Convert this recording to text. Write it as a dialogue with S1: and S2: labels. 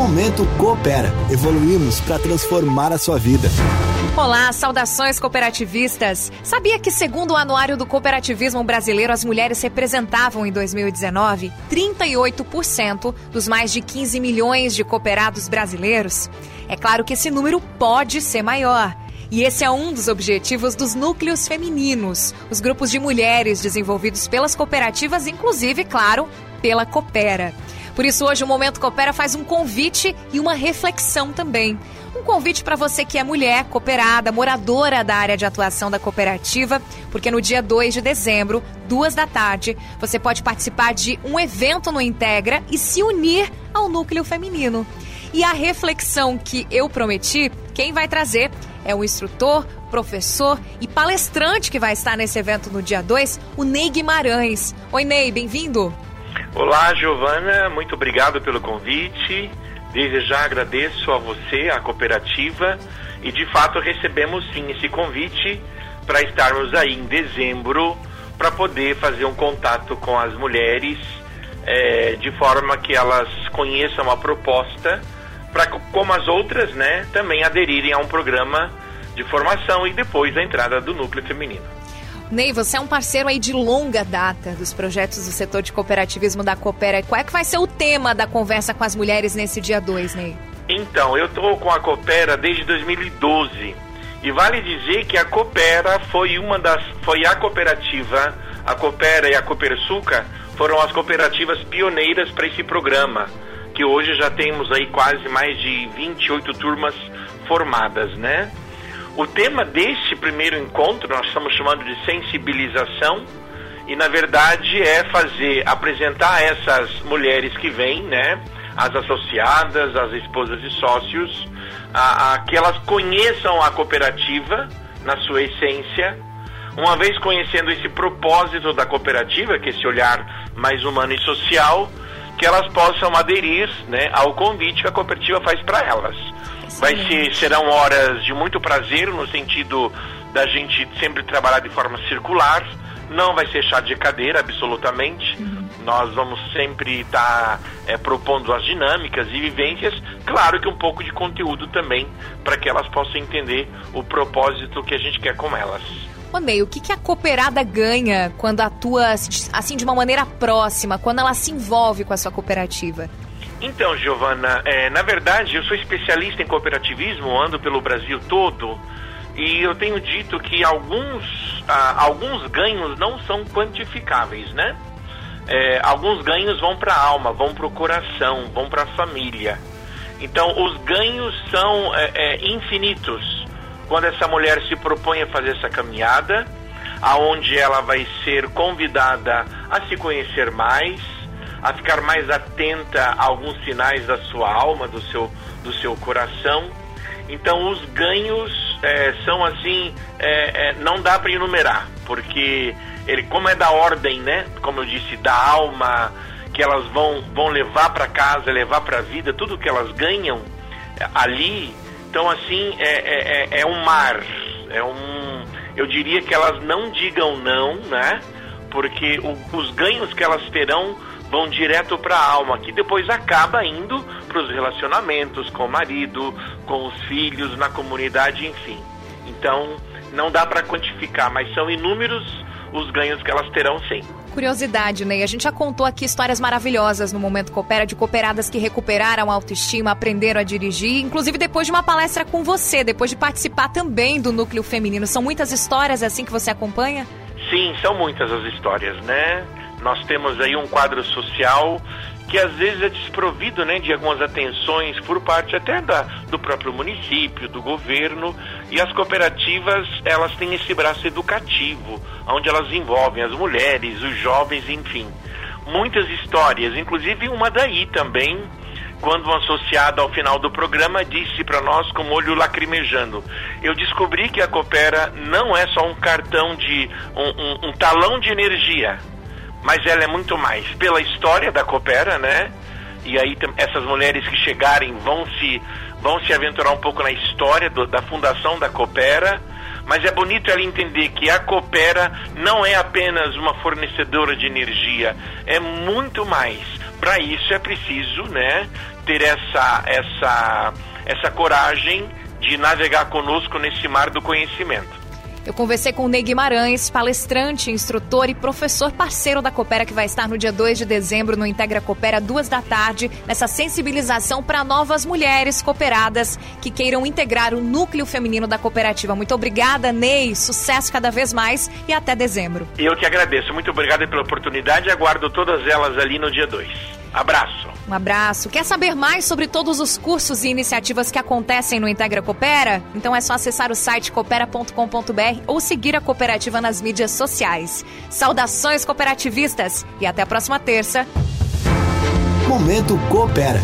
S1: Momento Coopera. Evoluímos para transformar a sua vida.
S2: Olá, saudações cooperativistas. Sabia que, segundo o Anuário do Cooperativismo Brasileiro, as mulheres representavam em 2019 38% dos mais de 15 milhões de cooperados brasileiros? É claro que esse número pode ser maior. E esse é um dos objetivos dos núcleos femininos, os grupos de mulheres desenvolvidos pelas cooperativas, inclusive, claro, pela Coopera. Por isso, hoje o Momento Coopera faz um convite e uma reflexão também. Um convite para você que é mulher, cooperada, moradora da área de atuação da cooperativa, porque no dia 2 de dezembro, duas da tarde, você pode participar de um evento no Integra e se unir ao núcleo feminino. E a reflexão que eu prometi, quem vai trazer é o instrutor, professor e palestrante que vai estar nesse evento no dia 2, o Ney Guimarães. Oi, Ney, bem-vindo.
S3: Olá, Giovana, muito obrigado pelo convite. Desde já agradeço a você, a cooperativa, e de fato recebemos sim esse convite para estarmos aí em dezembro para poder fazer um contato com as mulheres é, de forma que elas conheçam a proposta para como as outras, né, também aderirem a um programa de formação e depois a entrada do núcleo feminino.
S2: Ney, você é um parceiro aí de longa data dos projetos do setor de cooperativismo da Coopera. Qual é que vai ser o tema da conversa com as mulheres nesse dia 2, Ney?
S3: Então, eu estou com a Coopera desde 2012 e vale dizer que a Coopera foi uma das, foi a cooperativa, a Coopera e a Coopersuca foram as cooperativas pioneiras para esse programa que hoje já temos aí quase mais de 28 turmas formadas, né? O tema deste primeiro encontro nós estamos chamando de sensibilização e na verdade é fazer apresentar essas mulheres que vêm, né, as associadas, as esposas e sócios, a, a que elas conheçam a cooperativa na sua essência, uma vez conhecendo esse propósito da cooperativa, que é esse olhar mais humano e social, que elas possam aderir né, ao convite que a cooperativa faz para elas. Vai ser, serão horas de muito prazer, no sentido da gente sempre trabalhar de forma circular, não vai ser chá de cadeira, absolutamente. Uhum. Nós vamos sempre estar tá, é, propondo as dinâmicas e vivências, claro que um pouco de conteúdo também, para que elas possam entender o propósito que a gente quer com elas.
S2: Ô o que, que a cooperada ganha quando atua assim de uma maneira próxima, quando ela se envolve com a sua cooperativa?
S3: Então, Giovana, é, na verdade eu sou especialista em cooperativismo, ando pelo Brasil todo e eu tenho dito que alguns, ah, alguns ganhos não são quantificáveis, né? É, alguns ganhos vão para a alma, vão para o coração, vão para a família. Então, os ganhos são é, é, infinitos quando essa mulher se propõe a fazer essa caminhada, aonde ela vai ser convidada a se conhecer mais, a ficar mais atenta a alguns sinais da sua alma, do seu, do seu coração. Então os ganhos é, são assim, é, é, não dá para enumerar, porque ele, como é da ordem, né? Como eu disse, da alma que elas vão, vão levar para casa, levar para a vida, tudo que elas ganham ali então, assim, é, é, é, é um mar, é um... Eu diria que elas não digam não, né? Porque o, os ganhos que elas terão vão direto para a alma, que depois acaba indo para os relacionamentos com o marido, com os filhos, na comunidade, enfim. Então, não dá para quantificar, mas são inúmeros os ganhos que elas terão sim.
S2: Curiosidade, Ney. A gente já contou aqui histórias maravilhosas no Momento Coopera de cooperadas que recuperaram a autoestima, aprenderam a dirigir, inclusive depois de uma palestra com você, depois de participar também do Núcleo Feminino. São muitas histórias assim que você acompanha?
S3: Sim, são muitas as histórias, né? Nós temos aí um quadro social que às vezes é desprovido né, de algumas atenções por parte até da, do próprio município, do governo, e as cooperativas elas têm esse braço educativo, onde elas envolvem as mulheres, os jovens, enfim. Muitas histórias, inclusive uma daí também, quando um associado ao final do programa disse para nós com o olho lacrimejando, eu descobri que a Coopera não é só um cartão de um, um, um talão de energia, mas ela é muito mais pela história da Coopera, né? E aí essas mulheres que chegarem vão se vão se aventurar um pouco na história do, da fundação da Coopera, mas é bonito ela entender que a Coopera não é apenas uma fornecedora de energia, é muito mais. Para isso é preciso, né, ter essa, essa, essa coragem de navegar conosco nesse mar do conhecimento.
S2: Eu conversei com o Ney Guimarães, palestrante, instrutor e professor parceiro da Coopera, que vai estar no dia 2 de dezembro no Integra Coopera, duas da tarde, nessa sensibilização para novas mulheres cooperadas que queiram integrar o núcleo feminino da cooperativa. Muito obrigada, Ney. Sucesso cada vez mais e até dezembro.
S3: Eu que agradeço. Muito obrigado pela oportunidade aguardo todas elas ali no dia 2. Abraço.
S2: Um abraço. Quer saber mais sobre todos os cursos e iniciativas que acontecem no Integra Coopera? Então é só acessar o site coopera.com.br ou seguir a cooperativa nas mídias sociais. Saudações cooperativistas e até a próxima terça.
S1: Momento Coopera.